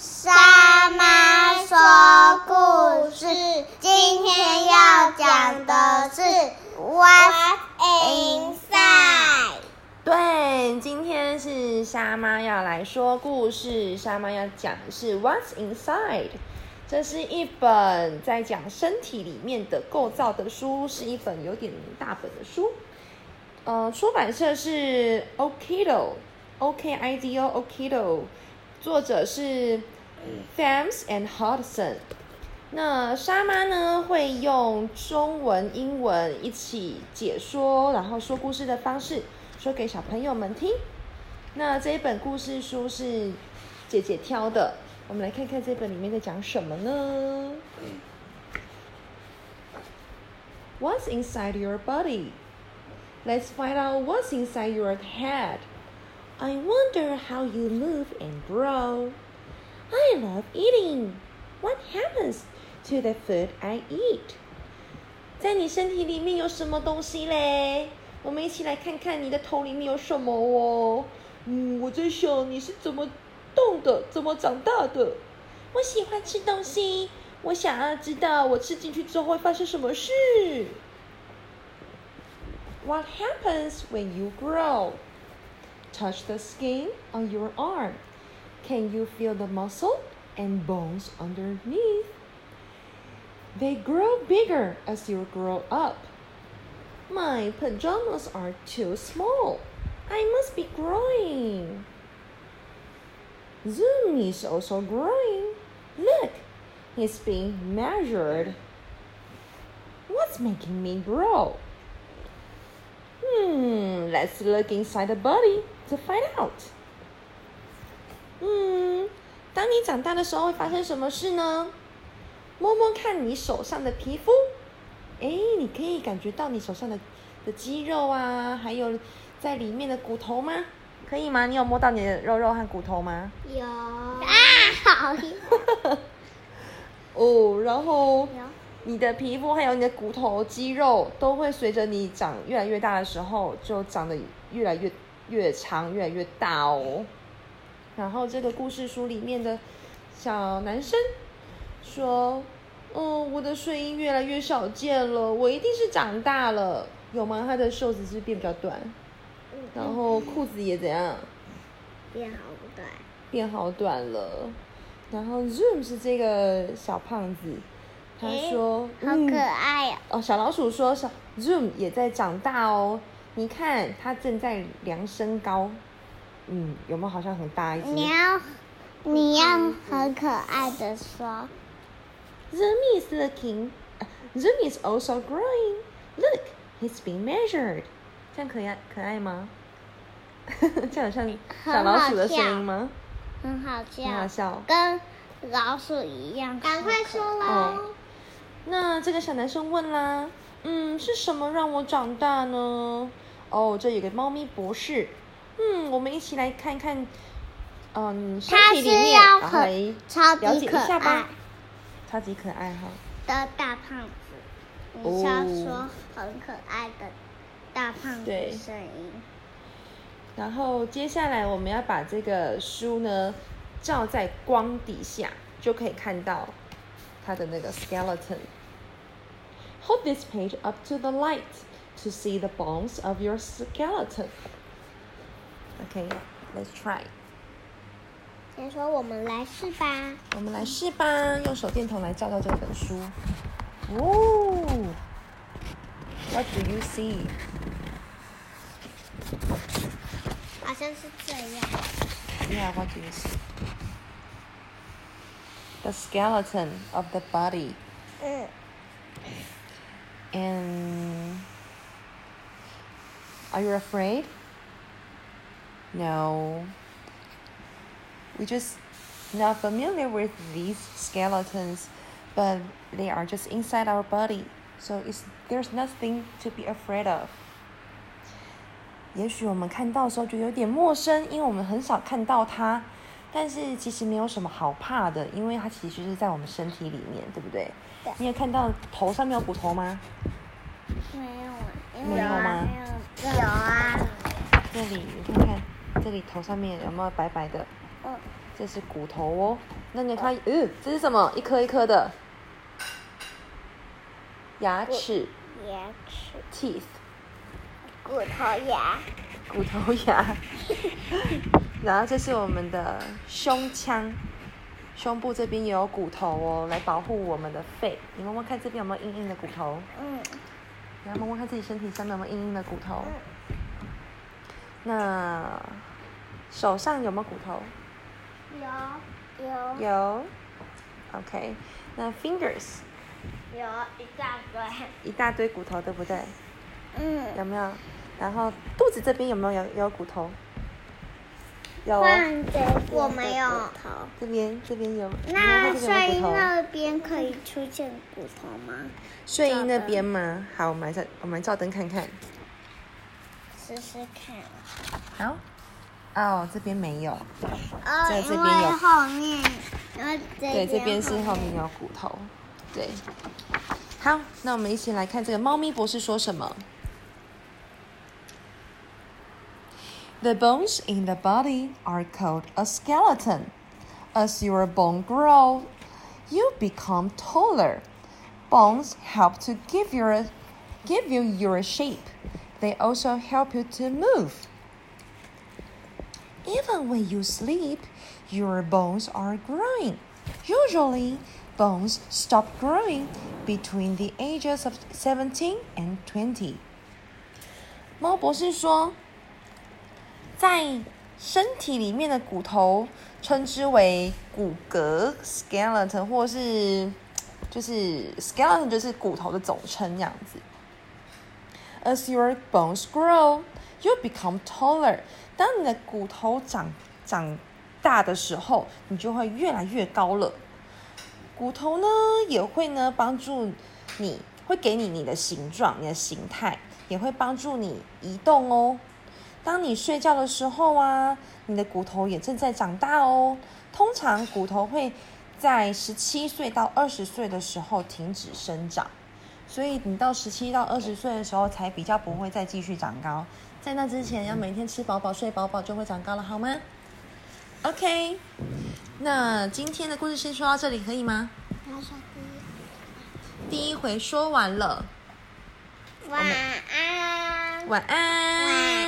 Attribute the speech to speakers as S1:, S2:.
S1: 沙妈说故事，今天要讲的是 What's Inside。
S2: 对，今天是沙妈要来说故事。沙妈要讲的是 What's Inside。这是一本在讲身体里面的构造的书，是一本有点大本的书。呃，出版社是 Okido，O K I D O Okido，作者是 Thames and Hodgson。那沙妈呢会用中文、英文一起解说，然后说故事的方式说给小朋友们听。那这一本故事书是姐姐挑的，我们来看看这本里面在讲什么呢？What's inside your body? Let's find out what's inside your head. I wonder how you move and grow. I love eating. What happens to the food I eat? 在你身体里面有什么东西嘞？我们一起来看看你的头里面有什么哦。嗯，我在想你是怎么动的，怎么长大的。我喜欢吃东西，我想要知道我吃进去之后会发生什么事。What happens when you grow? Touch the skin on your arm. Can you feel the muscle and bones underneath? They grow bigger as you grow up. My pajamas are too small. I must be growing. Zoom is also growing. Look, he's being measured. What's making me grow? Hmm, let's look inside the body to find out. 嗯，当你长大的时候会发生什么事呢？摸摸看你手上的皮肤，哎，你可以感觉到你手上的的肌肉啊，还有在里面的骨头吗？可以吗？你有摸到你的肉肉和骨头吗？
S1: 有啊，好。
S2: 哦，然后
S1: 有
S2: 你的皮肤还有你的骨头、肌肉都会随着你长越来越大的时候，就长得越来越越长、越来越大哦。然后这个故事书里面的小男生说：“哦，我的睡衣越来越少见了，我一定是长大了，有吗？他的袖子是不是变比较短，然后裤子也怎样
S1: 变好短，
S2: 变好短了。然后 Zoom 是这个小胖子，他说：“
S1: 好
S2: 嗯
S1: 可爱哦。
S2: 哦，小老鼠说小 Zoom 也在长大哦，你看它正在量身高，嗯，有没有好像很大一只
S1: 你要你要很可爱的说
S2: ，？Zoom is looking, Zoom is also growing. Look, he's being measured. 这样可爱可爱吗？这样像小老鼠的声音吗？
S1: 很好笑
S2: 很好
S1: 笑，跟老鼠一样。赶快说
S2: 哦那这个小男生问啦，嗯，是什么让我长大呢？哦，这有个猫咪博士，嗯，我们一起来看看，嗯，身体里面，
S1: 要
S2: 然后来
S1: 超
S2: 了解
S1: 级可爱
S2: 一下吧。超级可爱哈。
S1: 的大胖子，你是要说很可爱的大胖
S2: 对
S1: 子声音。
S2: 然后接下来我们要把这个书呢照在光底下，就可以看到它的那个 skeleton。Hold this page up to the light to see the bones of your skeleton. Okay, let's try.
S1: 先说我们来试吧。
S2: 我们来试吧，用手电筒来照照这本书。哦，What do you see?
S1: 好像是这样。
S2: Yeah, what do you see? The skeleton of the body.
S1: 嗯，
S2: And are you afraid? No. We just not familiar with these skeletons, but they are just inside our body. So it's there's nothing to be afraid of. 也许我们看到的时候觉得有点陌生，因为我们很少看到它。 但是其实没有什么好怕的，因为它其实是在我们身体里面，对不对？
S1: 对
S2: 你有看到头上面有骨头吗？
S1: 没有
S2: 没
S1: 为
S2: 有吗
S1: 没有有啊，
S2: 这里你看看，这里头上面有没有白白的？
S1: 嗯，
S2: 这是骨头哦。那你看，嗯，这是什么？一颗一颗的牙齿
S1: 牙齿、
S2: ，teeth，
S1: 骨头牙、
S2: 骨头牙。然后这是我们的胸腔，胸部这边也有骨头哦，来保护我们的肺。你摸摸看这边有没有硬硬的骨头？
S1: 嗯，
S2: 然后摸摸看自己身体上面有没有硬硬的骨头。那手上有没有骨头？
S1: 有有
S2: 有。OK，那 fingers
S1: 有一大堆，
S2: 一大堆骨头，对不对？
S1: 嗯，
S2: 有没有？然后肚子这边有没有有有骨头？有哦。
S1: 换这我没有。
S2: 这边这边有。
S1: 那睡衣那边可以出现骨头吗？
S2: 睡衣那边吗？好，我们来照我们照灯看看。
S1: 试试看。
S2: 好。哦，这边没有。
S1: 哦，
S2: 在这
S1: 因
S2: 边有
S1: 为后面，然后这
S2: 对，这边是后
S1: 后
S2: 面有骨头。对。好，那我们一起来看这个猫咪博士说什么。The bones in the body are called a skeleton. As your bone grow, you become taller. Bones help to give your give you your shape. They also help you to move. Even when you sleep, your bones are growing. Usually, bones stop growing between the ages of 17 and 20. 猫博士说， 在身体里面的骨头称之为骨骼 （skeleton） 或是就是 skeleton 就是骨头的总称这样子。As your bones grow, you become taller. 当你的骨头长长大的时候，你就会越来越高了。骨头呢也会呢帮助你，会给你你的形状、你的形态，也会帮助你移动哦。当你睡觉的时候啊，你的骨头也正在长大哦。通常骨头会在十七岁到二十岁的时候停止生长，所以你到十七到二十岁的时候才比较不会再继续长高。在那之前，要每天吃饱饱、睡饱饱，就会长高了，好吗？OK，那今天的故事先说到这里，可以吗？第一回说完了，
S1: 晚安。
S2: 晚安。
S1: 晚